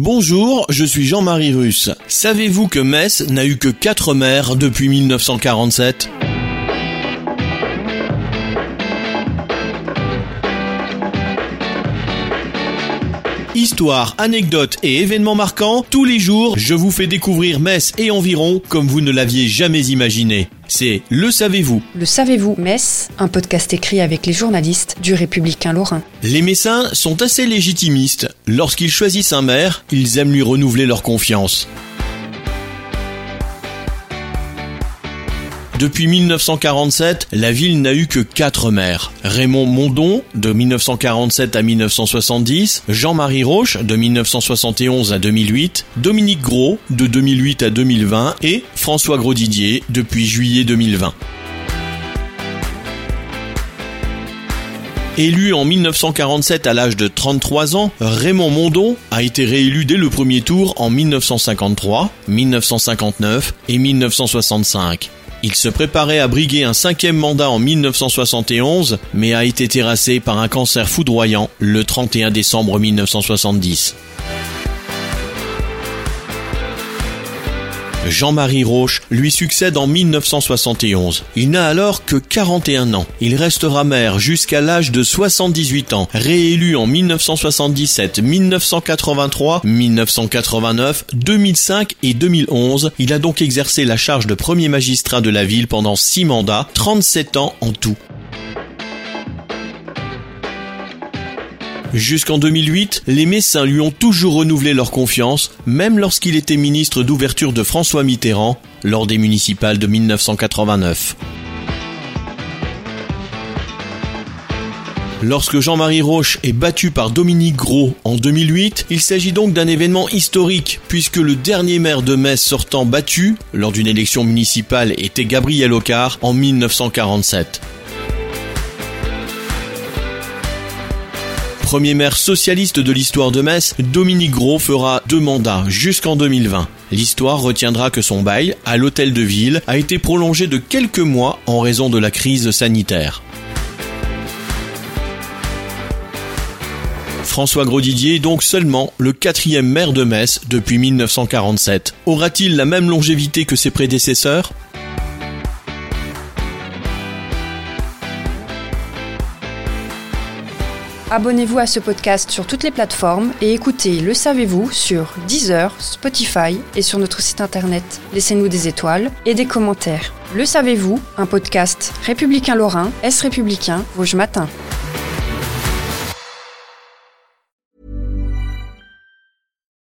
Bonjour, je suis Jean-Marie Russe. Savez-vous que Metz n'a eu que 4 maires depuis 1947 Histoire, anecdotes et événements marquants, tous les jours, je vous fais découvrir Metz et environ comme vous ne l'aviez jamais imaginé. C'est Le Savez-vous Le savez-vous, Metz, un podcast écrit avec les journalistes du Républicain Lorrain. Les Messins sont assez légitimistes. Lorsqu'ils choisissent un maire, ils aiment lui renouveler leur confiance. Depuis 1947, la ville n'a eu que quatre maires. Raymond Mondon, de 1947 à 1970, Jean-Marie Roche, de 1971 à 2008, Dominique Gros, de 2008 à 2020 et François Grosdidier, depuis juillet 2020. Élu en 1947 à l'âge de 33 ans, Raymond Mondon a été réélu dès le premier tour en 1953, 1959 et 1965. Il se préparait à briguer un cinquième mandat en 1971, mais a été terrassé par un cancer foudroyant le 31 décembre 1970. Jean-Marie Roche lui succède en 1971. Il n'a alors que 41 ans. Il restera maire jusqu'à l'âge de 78 ans, réélu en 1977, 1983, 1989, 2005 et 2011. Il a donc exercé la charge de premier magistrat de la ville pendant 6 mandats, 37 ans en tout. Jusqu'en 2008, les Messins lui ont toujours renouvelé leur confiance, même lorsqu'il était ministre d'ouverture de François Mitterrand lors des municipales de 1989. Lorsque Jean-Marie Roche est battu par Dominique Gros en 2008, il s'agit donc d'un événement historique, puisque le dernier maire de Metz sortant battu lors d'une élection municipale était Gabriel Ocard en 1947. Premier maire socialiste de l'histoire de Metz, Dominique Gros fera deux mandats jusqu'en 2020. L'histoire retiendra que son bail, à l'hôtel de ville, a été prolongé de quelques mois en raison de la crise sanitaire. François Grosdidier est donc seulement le quatrième maire de Metz depuis 1947. Aura-t-il la même longévité que ses prédécesseurs? Abonnez-vous à ce podcast sur toutes les plateformes et écoutez Le Savez-vous sur Deezer, Spotify et sur notre site internet. Laissez-nous des étoiles et des commentaires. Le Savez-vous, un podcast républicain lorrain, Est républicain, Vosges Matin.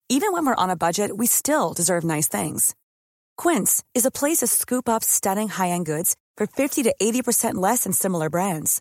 Even when we're on a budget, we still deserve nice things. Quince is a place to scoop up stunning high-end goods for 50 to 80% less than similar brands.